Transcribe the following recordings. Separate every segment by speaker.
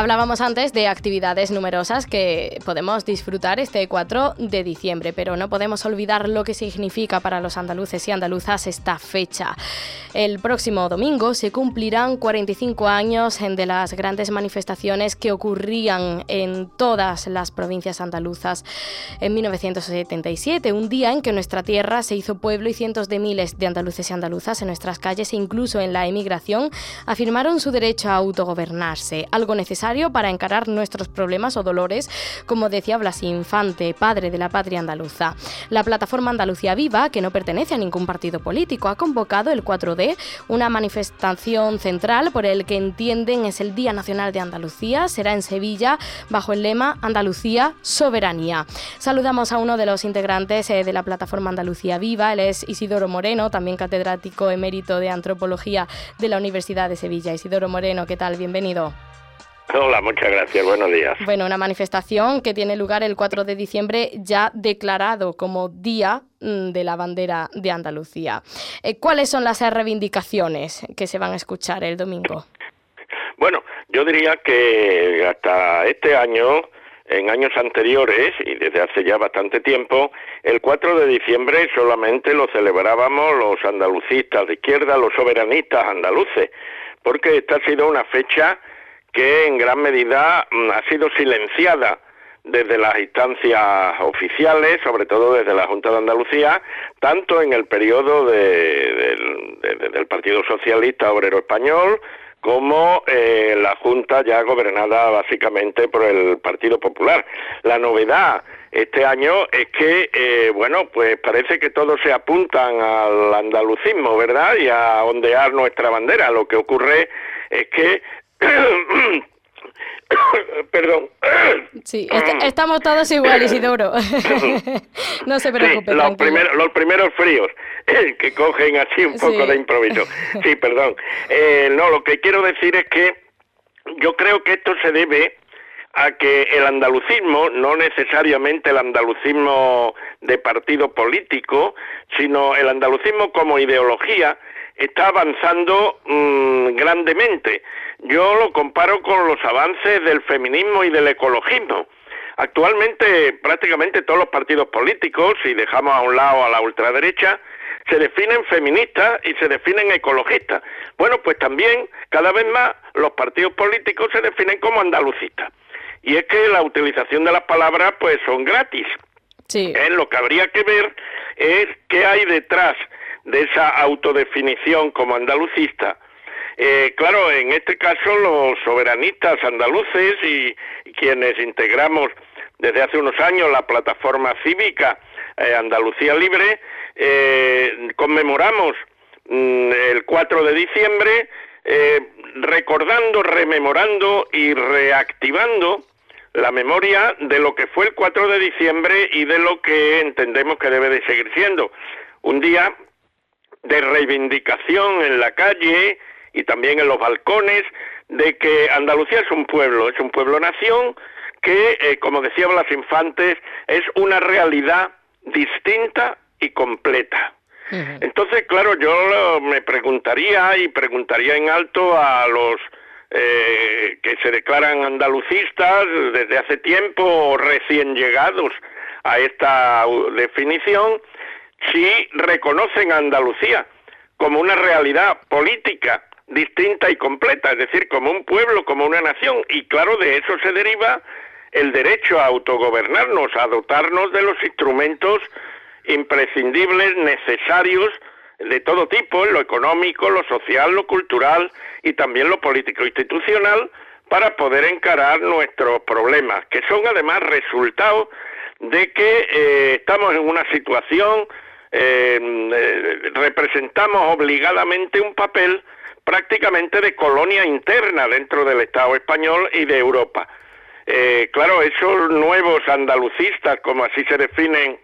Speaker 1: Hablábamos antes de actividades numerosas que podemos disfrutar este 4 de diciembre, pero no podemos olvidar lo que significa para los andaluces y andaluzas esta fecha. El próximo domingo se cumplirán 45 años de las grandes manifestaciones que ocurrían en todas las provincias andaluzas en 1977, un día en que nuestra tierra se hizo pueblo y cientos de miles de andaluces y andaluzas en nuestras calles e incluso en la emigración afirmaron su derecho a autogobernarse, algo necesario para encarar nuestros problemas o dolores, como decía Blas Infante, padre de la patria andaluza. La plataforma Andalucía Viva, que no pertenece a ningún partido político, ha convocado el 4D, una manifestación central por el que entienden es el Día Nacional de Andalucía. Será en Sevilla bajo el lema Andalucía Soberanía. Saludamos a uno de los integrantes eh, de la plataforma Andalucía Viva, él es Isidoro Moreno, también catedrático emérito de Antropología de la Universidad de Sevilla. Isidoro Moreno, ¿qué tal? Bienvenido.
Speaker 2: Hola, muchas gracias. Buenos días.
Speaker 1: Bueno, una manifestación que tiene lugar el 4 de diciembre ya declarado como Día mm, de la Bandera de Andalucía. Eh, ¿Cuáles son las reivindicaciones que se van a escuchar el domingo?
Speaker 2: Bueno, yo diría que hasta este año, en años anteriores y desde hace ya bastante tiempo, el 4 de diciembre solamente lo celebrábamos los andalucistas de izquierda, los soberanistas andaluces, porque esta ha sido una fecha que en gran medida mm, ha sido silenciada desde las instancias oficiales, sobre todo desde la Junta de Andalucía, tanto en el periodo del Partido Socialista Obrero Español, como eh, la Junta ya gobernada básicamente por el Partido Popular. La novedad este año es que, eh, bueno, pues parece que todos se apuntan al andalucismo, ¿verdad? Y a ondear nuestra bandera. Lo que ocurre es que Perdón.
Speaker 1: Sí, estamos todos iguales, Isidoro. no se preocupe.
Speaker 2: los, primeros, los primeros fríos que cogen así un poco de improviso. Sí, perdón. Eh, no, lo que quiero decir es que yo creo que esto se debe a que el andalucismo, no necesariamente el andalucismo de partido político, sino el andalucismo como ideología, está avanzando mm, grandemente. Yo lo comparo con los avances del feminismo y del ecologismo. Actualmente prácticamente todos los partidos políticos, si dejamos a un lado a la ultraderecha, se definen feministas y se definen ecologistas. Bueno, pues también cada vez más los partidos políticos se definen como andalucistas. Y es que la utilización de las palabras pues son gratis. Sí. ¿Eh? Lo que habría que ver es qué hay detrás de esa autodefinición como andalucista. Eh, claro, en este caso los soberanistas andaluces y, quienes integramos desde hace unos años la plataforma cívica eh, Andalucía Libre, eh, conmemoramos mm, el 4 de diciembre recordando, rememorando y reactivando la memoria de lo que fue el 4 de diciembre y de lo que entendemos que debe de seguir siendo. Un día de reivindicación en la calle y también en los balcones de que Andalucía es un pueblo, es un pueblo-nación que, eh, como decía Blas Infantes, es una realidad distinta y completa. Entonces, claro, yo me preguntaría y preguntaría en alto a los eh, que se declaran andalucistas desde hace tiempo recién llegados a esta definición, si reconocen a Andalucía como una realidad política distinta y completa, es decir, como un pueblo, como una nación, y claro, de eso se deriva el derecho a autogobernarnos, a dotarnos de los instrumentos imprescindibles, necesarios, de todo tipo, lo económico, lo social, lo cultural y también lo político institucional, para poder encarar nuestros problemas, que son además resultado de que eh, estamos en una situación eh, representamos obligadamente un papel prácticamente de colonia interna dentro del Estado español y de Europa. Eh, claro, esos nuevos andalucistas, como así se definen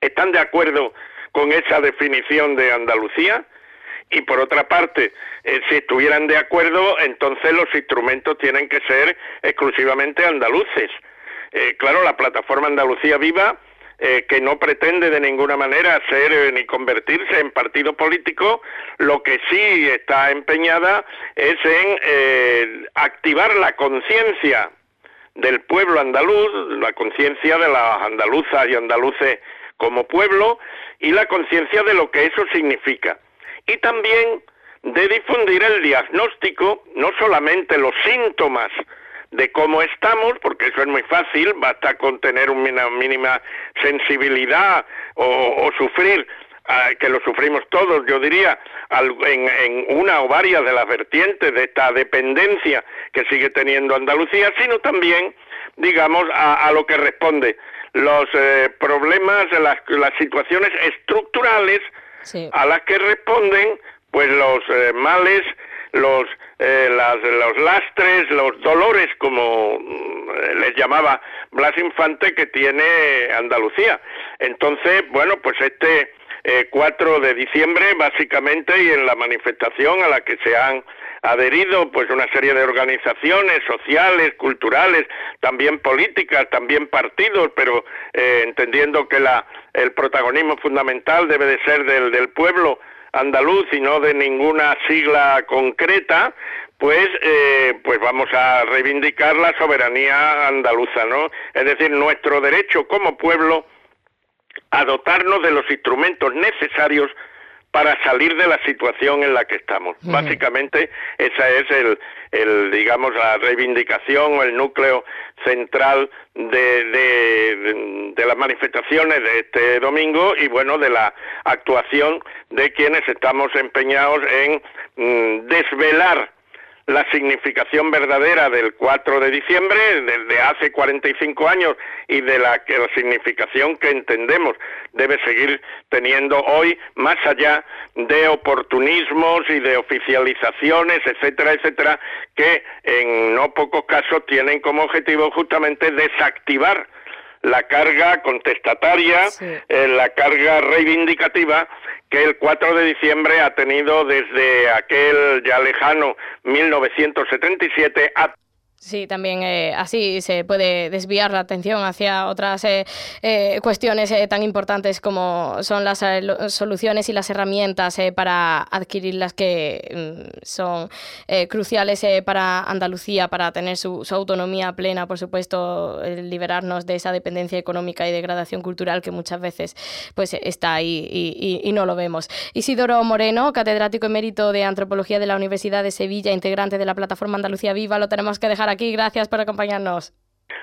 Speaker 2: ¿Están de acuerdo con esa definición de Andalucía? Y por otra parte, eh, si estuvieran de acuerdo, entonces los instrumentos tienen que ser exclusivamente andaluces. Eh, claro, la plataforma Andalucía Viva, eh, que no pretende de ninguna manera ser ni convertirse en partido político, lo que sí está empeñada es en activar la conciencia del pueblo andaluz, la conciencia de las andaluzas y andaluces como pueblo y la conciencia de lo que eso significa. Y también de difundir el diagnóstico, no solamente los síntomas de cómo estamos, porque eso es muy fácil, basta con tener una mínima sensibilidad o, sufrir, ah, que lo sufrimos todos, yo diría, en, una o varias de las vertientes de esta dependencia que sigue teniendo Andalucía, sino también, digamos, a, lo que responde los eh, problemas, las, las situaciones estructurales a las que responden pues los eh, males, los, eh, los lastres, los dolores, como mm, les llamaba Blas Infante, que tiene Andalucía. Entonces, bueno, pues este 4 eh, de diciembre, básicamente, y en la manifestación a la que se han adherido pues una serie de organizaciones sociales, culturales, también políticas, también partidos, pero eh, entendiendo que la, el protagonismo fundamental debe de ser del, del pueblo andaluz y no de ninguna sigla concreta, pues, eh, pues vamos a reivindicar la soberanía andaluza, ¿no? Es decir, nuestro derecho como pueblo a dotarnos de los instrumentos necesarios para salir de la situación en la que estamos. Básicamente, esa es el, el, digamos, la reivindicación o el núcleo central de, de, de, las manifestaciones de este domingo y, bueno, de la actuación de quienes estamos empeñados en mm, desvelar la significación verdadera del 4 de diciembre desde hace 45 años y de la, la, significación que entendemos debe seguir teniendo hoy más allá de oportunismos y de oficializaciones, etcétera, etcétera, que en no pocos casos tienen como objetivo justamente desactivar la carga contestataria, eh, la carga reivindicativa que el 4 de diciembre ha tenido desde aquel ya lejano 1977 a
Speaker 1: Sí, también eh, así se puede desviar la atención hacia otras eh, eh, cuestiones tan importantes como son las soluciones y las herramientas para adquirirlas que mm, son cruciales para Andalucía, para tener su, autonomía plena, por supuesto, liberarnos de esa dependencia económica y degradación cultural que muchas veces pues, está ahí y, y no lo vemos. Isidoro Moreno, catedrático emérito de Antropología de la Universidad de Sevilla, integrante de la plataforma Andalucía Viva, lo tenemos que dejar aquí. Gracias por acompañarnos.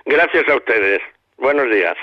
Speaker 2: Gracias a ustedes. Buenos días.